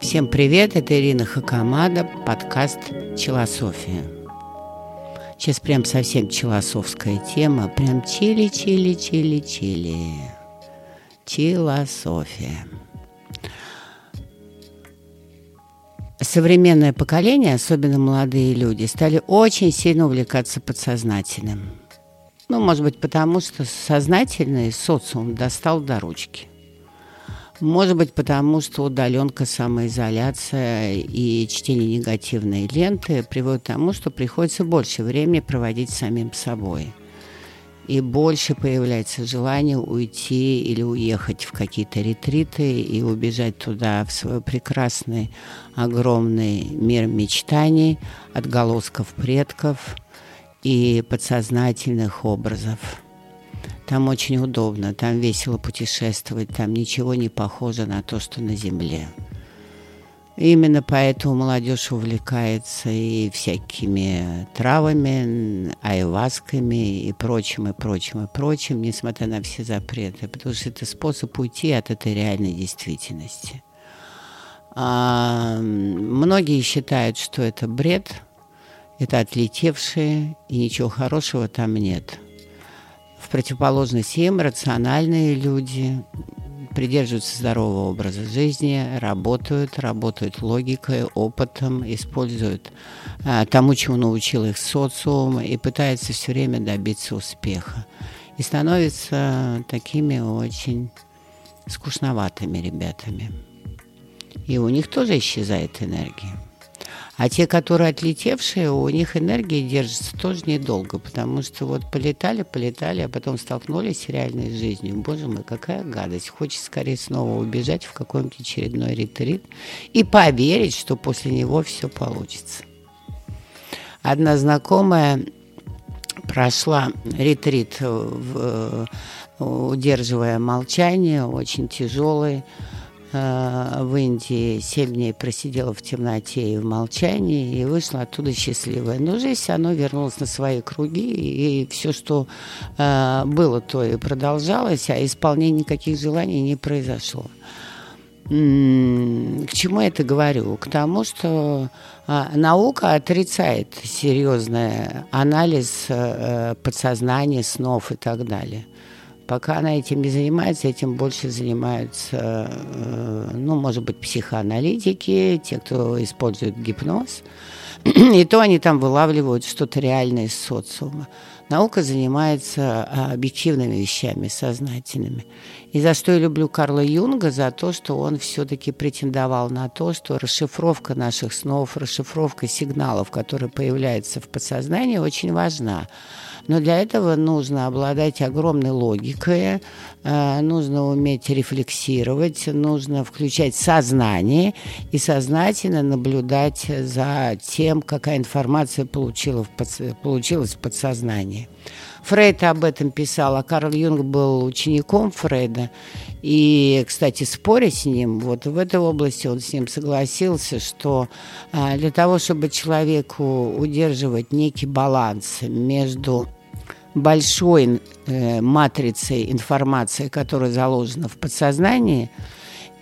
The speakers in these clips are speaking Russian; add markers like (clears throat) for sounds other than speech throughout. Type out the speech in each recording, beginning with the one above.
Всем привет, это Ирина Хакамада, подкаст «Челософия». Сейчас прям совсем челосовская тема, прям чили-чили-чили-чили. Челософия. Современное поколение, особенно молодые люди, стали очень сильно увлекаться подсознательным. Ну, может быть, потому что сознательный социум достал до ручки. Может быть, потому что удаленка, самоизоляция и чтение негативной ленты приводят к тому, что приходится больше времени проводить самим собой. И больше появляется желание уйти или уехать в какие-то ретриты и убежать туда, в свой прекрасный, огромный мир мечтаний, отголосков предков и подсознательных образов. Там очень удобно, там весело путешествовать, там ничего не похоже на то, что на Земле. Именно поэтому молодежь увлекается и всякими травами, айвасками и прочим, и прочим, и прочим, несмотря на все запреты, потому что это способ уйти от этой реальной действительности. А, многие считают, что это бред, это отлетевшие, и ничего хорошего там нет – противоположность им рациональные люди придерживаются здорового образа жизни, работают, работают логикой, опытом, используют а, тому, чему научил их социум, и пытаются все время добиться успеха. И становятся такими очень скучноватыми ребятами. И у них тоже исчезает энергия. А те, которые отлетевшие, у них энергия держится тоже недолго, потому что вот полетали, полетали, а потом столкнулись с реальной жизнью. Боже мой, какая гадость. Хочется скорее снова убежать в какой-нибудь очередной ретрит и поверить, что после него все получится. Одна знакомая прошла ретрит, в, удерживая молчание, очень тяжелый, Э, в Индии семь дней просидела в темноте и в молчании, и вышла оттуда счастливая. Но жизнь, оно вернулось на свои круги, и все, что э, было, то и продолжалось, а исполнение никаких желаний не произошло. К чему я это говорю? К тому, что а, наука отрицает серьезный анализ э, подсознания, снов и так далее. Пока она этим не занимается, этим больше занимаются, э, ну, может быть, психоаналитики, те, кто использует гипноз. (clears throat) И то они там вылавливают что-то реальное из социума. Наука занимается а, объективными вещами, сознательными. И за что я люблю Карла Юнга? За то, что он все-таки претендовал на то, что расшифровка наших снов, расшифровка сигналов, которые появляются в подсознании, очень важна. Но для этого нужно обладать огромной логикой, э, нужно уметь рефлексировать, нужно включать сознание и сознательно наблюдать за тем, какая информация получила в подс... получилась в подсознании. Фрейд об этом писал, а Карл Юнг был учеником Фрейда. И, кстати, споря с ним, вот в этой области он с ним согласился, что а, для того, чтобы человеку удерживать некий баланс между большой э, матрицей информации, которая заложена в подсознании,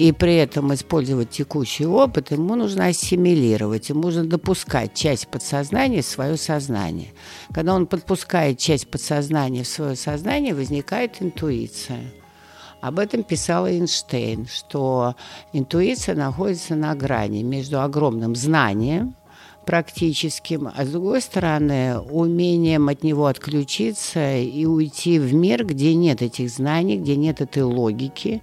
и при этом использовать текущий опыт, ему нужно ассимилировать, ему нужно допускать часть подсознания в свое сознание. Когда он подпускает часть подсознания в свое сознание, возникает интуиция. Об этом писал Эйнштейн, что интуиция находится на грани между огромным знанием, практическим, а с другой стороны, умением от него отключиться и уйти в мир, где нет этих знаний, где нет этой логики,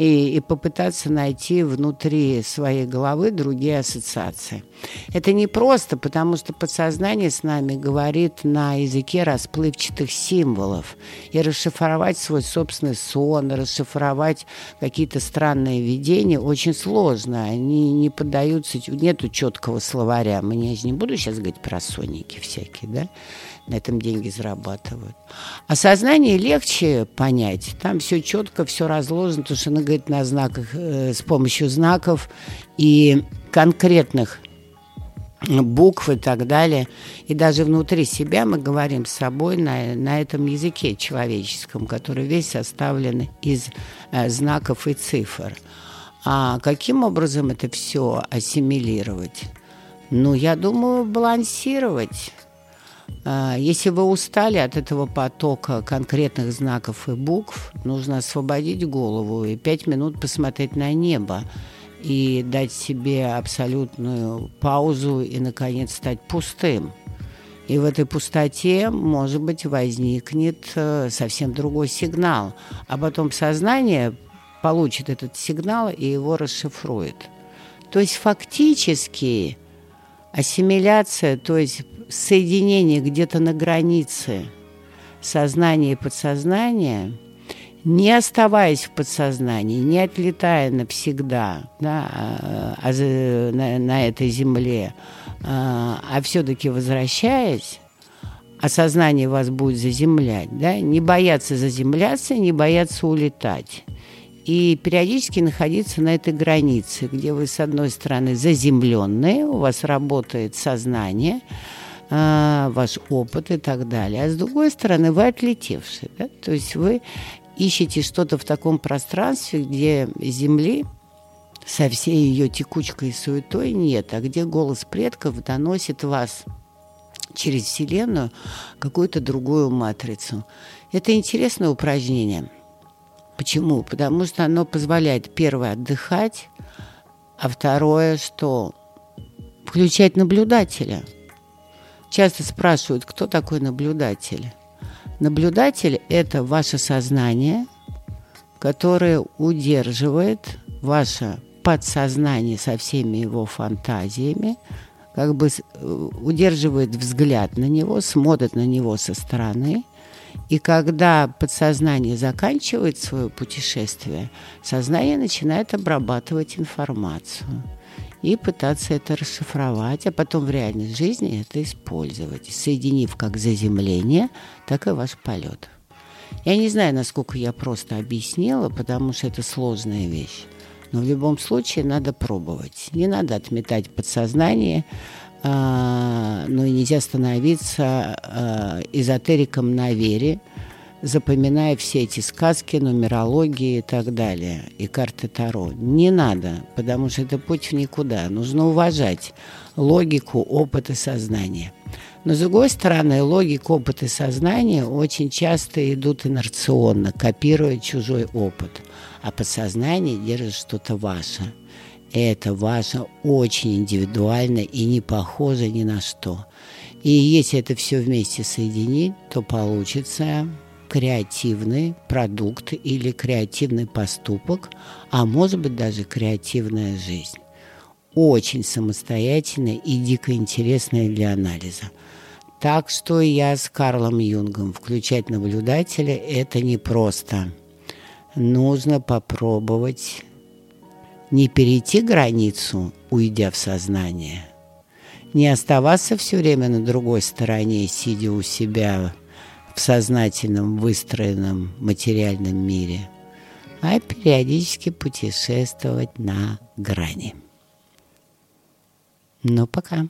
и, и попытаться найти внутри своей головы другие ассоциации. Это не просто, потому что подсознание с нами говорит на языке расплывчатых символов. И расшифровать свой собственный сон, расшифровать какие-то странные видения очень сложно. Они не поддаются, нету четкого словаря. Мы не, я не буду сейчас говорить про соники всякие, да? на этом деньги зарабатывают. А сознание легче понять. Там все четко, все разложено, потому что она говорит на знаках, э, с помощью знаков и конкретных букв и так далее. И даже внутри себя мы говорим с собой на, на этом языке человеческом, который весь составлен из э, знаков и цифр. А каким образом это все ассимилировать? Ну, я думаю, балансировать. А, если вы устали от этого потока конкретных знаков и букв, нужно освободить голову и пять минут посмотреть на небо и дать себе абсолютную паузу и, наконец, стать пустым. И в этой пустоте, может быть, возникнет э, совсем другой сигнал. А потом сознание получит этот сигнал и его расшифрует. То есть фактически ассимиляция, то есть соединение где-то на границе сознания и подсознания – не оставаясь в подсознании, не отлетая навсегда да, а, а, на, на этой земле, а, а все-таки возвращаясь, а сознание вас будет заземлять, да, не бояться заземляться, не бояться улетать. И периодически находиться на этой границе, где вы, с одной стороны, заземленные, у вас работает сознание, ваш опыт и так далее. А с другой стороны, вы отлетевшие. Да? То есть вы ищете что-то в таком пространстве, где Земли со всей ее текучкой и суетой нет, а где голос предков доносит вас через Вселенную какую-то другую матрицу. Это интересное упражнение. Почему? Потому что оно позволяет, первое, отдыхать, а второе, что включать наблюдателя. Часто спрашивают, кто такой наблюдатель. Наблюдатель – это ваше сознание, которое удерживает ваше подсознание со всеми его фантазиями, как бы э, удерживает взгляд на него, смотрит на него со стороны. И когда подсознание заканчивает свое путешествие, сознание начинает обрабатывать информацию – и пытаться это расшифровать, а потом в реальной жизни это использовать, соединив как заземление, так и ваш полет. Я не знаю, насколько я просто объяснила, потому что это сложная вещь. Но в любом случае надо пробовать. Не надо отметать подсознание, а, но и нельзя становиться а, эзотериком на вере, запоминая все эти сказки, нумерологии и так далее, и карты Таро. Не надо, потому что это путь в никуда. Нужно уважать логику, опыт и сознание. Но, с другой стороны, логика, опыт и сознание очень часто идут инерционно, копируя чужой опыт. А подсознание держит что-то ваше. Это ваше очень индивидуально и не похоже ни на что. И если это все вместе соединить, то получится креативный продукт или креативный поступок, а может быть даже креативная жизнь. Очень самостоятельная и дико интересная для анализа. Так что я с Карлом Юнгом включать наблюдателя это непросто. Нужно попробовать не перейти границу, уйдя в сознание, не оставаться все время на другой стороне, сидя у себя сознательном выстроенном материальном мире, а периодически путешествовать на грани. Ну, пока.